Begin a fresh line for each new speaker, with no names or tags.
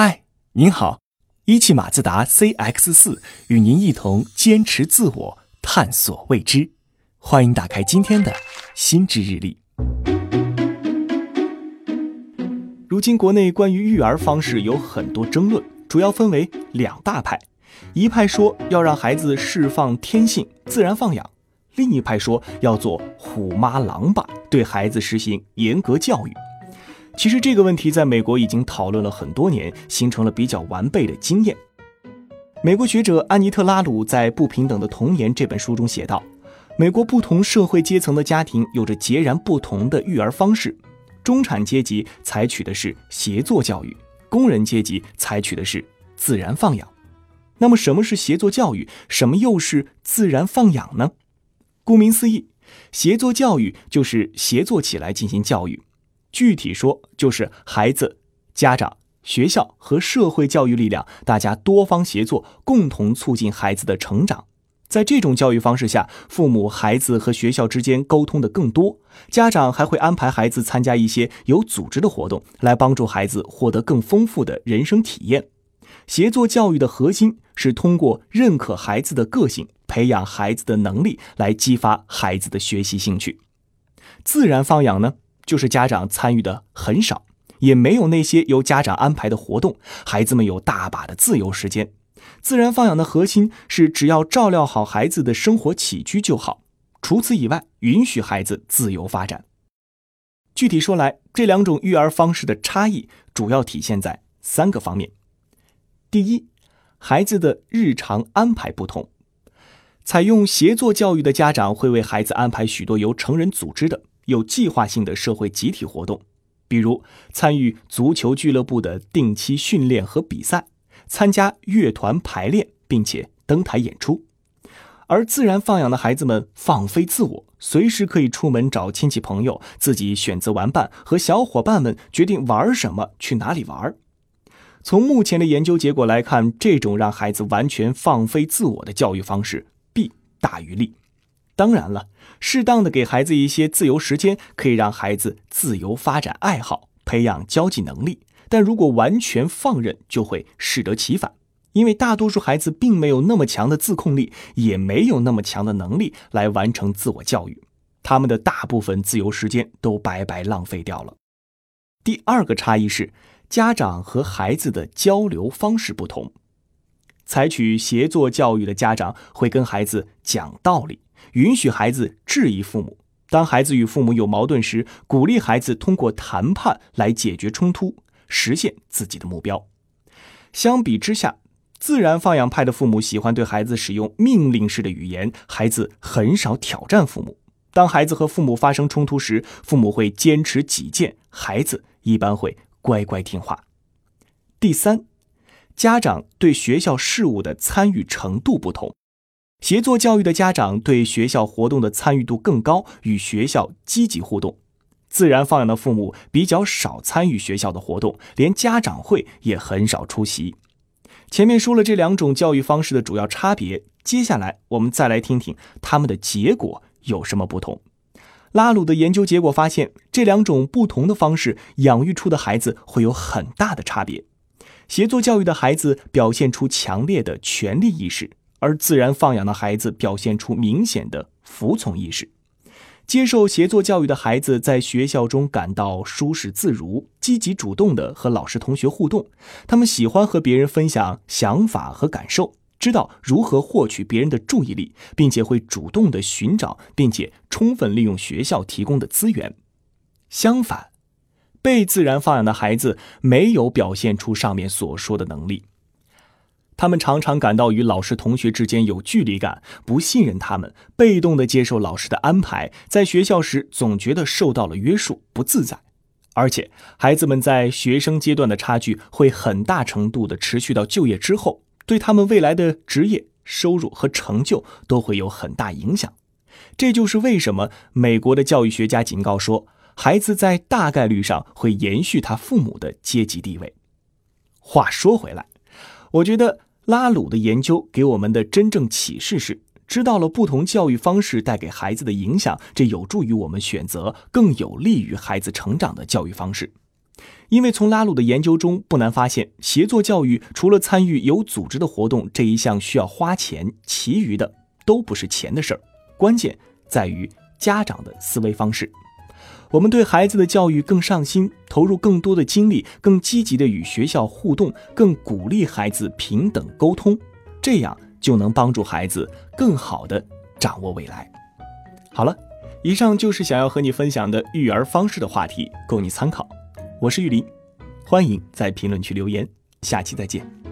嗨，您好，一汽马自达 CX 四与您一同坚持自我，探索未知。欢迎打开今天的心智日历。如今国内关于育儿方式有很多争论，主要分为两大派：一派说要让孩子释放天性，自然放养；另一派说要做虎妈狼爸，对孩子实行严格教育。其实这个问题在美国已经讨论了很多年，形成了比较完备的经验。美国学者安妮特·拉鲁在《不平等的童年》这本书中写道：“美国不同社会阶层的家庭有着截然不同的育儿方式。中产阶级采取的是协作教育，工人阶级采取的是自然放养。那么，什么是协作教育？什么又是自然放养呢？顾名思义，协作教育就是协作起来进行教育。”具体说，就是孩子、家长、学校和社会教育力量，大家多方协作，共同促进孩子的成长。在这种教育方式下，父母、孩子和学校之间沟通的更多，家长还会安排孩子参加一些有组织的活动，来帮助孩子获得更丰富的人生体验。协作教育的核心是通过认可孩子的个性，培养孩子的能力，来激发孩子的学习兴趣。自然放养呢？就是家长参与的很少，也没有那些由家长安排的活动，孩子们有大把的自由时间。自然放养的核心是只要照料好孩子的生活起居就好，除此以外，允许孩子自由发展。具体说来，这两种育儿方式的差异主要体现在三个方面：第一，孩子的日常安排不同，采用协作教育的家长会为孩子安排许多由成人组织的。有计划性的社会集体活动，比如参与足球俱乐部的定期训练和比赛，参加乐团排练，并且登台演出；而自然放养的孩子们放飞自我，随时可以出门找亲戚朋友，自己选择玩伴，和小伙伴们决定玩什么，去哪里玩。从目前的研究结果来看，这种让孩子完全放飞自我的教育方式，弊大于利。当然了，适当的给孩子一些自由时间，可以让孩子自由发展爱好，培养交际能力。但如果完全放任，就会适得其反。因为大多数孩子并没有那么强的自控力，也没有那么强的能力来完成自我教育，他们的大部分自由时间都白白浪费掉了。第二个差异是，家长和孩子的交流方式不同。采取协作教育的家长会跟孩子讲道理。允许孩子质疑父母，当孩子与父母有矛盾时，鼓励孩子通过谈判来解决冲突，实现自己的目标。相比之下，自然放养派的父母喜欢对孩子使用命令式的语言，孩子很少挑战父母。当孩子和父母发生冲突时，父母会坚持己见，孩子一般会乖乖听话。第三，家长对学校事务的参与程度不同。协作教育的家长对学校活动的参与度更高，与学校积极互动；自然放养的父母比较少参与学校的活动，连家长会也很少出席。前面说了这两种教育方式的主要差别，接下来我们再来听听他们的结果有什么不同。拉鲁的研究结果发现，这两种不同的方式养育出的孩子会有很大的差别。协作教育的孩子表现出强烈的权利意识。而自然放养的孩子表现出明显的服从意识，接受协作教育的孩子在学校中感到舒适自如，积极主动地和老师同学互动。他们喜欢和别人分享想法和感受，知道如何获取别人的注意力，并且会主动地寻找并且充分利用学校提供的资源。相反，被自然放养的孩子没有表现出上面所说的能力。他们常常感到与老师、同学之间有距离感，不信任他们，被动的接受老师的安排，在学校时总觉得受到了约束，不自在。而且，孩子们在学生阶段的差距会很大程度的持续到就业之后，对他们未来的职业、收入和成就都会有很大影响。这就是为什么美国的教育学家警告说，孩子在大概率上会延续他父母的阶级地位。话说回来，我觉得。拉鲁的研究给我们的真正启示是：知道了不同教育方式带给孩子的影响，这有助于我们选择更有利于孩子成长的教育方式。因为从拉鲁的研究中不难发现，协作教育除了参与有组织的活动这一项需要花钱，其余的都不是钱的事儿，关键在于家长的思维方式。我们对孩子的教育更上心，投入更多的精力，更积极的与学校互动，更鼓励孩子平等沟通，这样就能帮助孩子更好的掌握未来。好了，以上就是想要和你分享的育儿方式的话题，供你参考。我是玉林，欢迎在评论区留言，下期再见。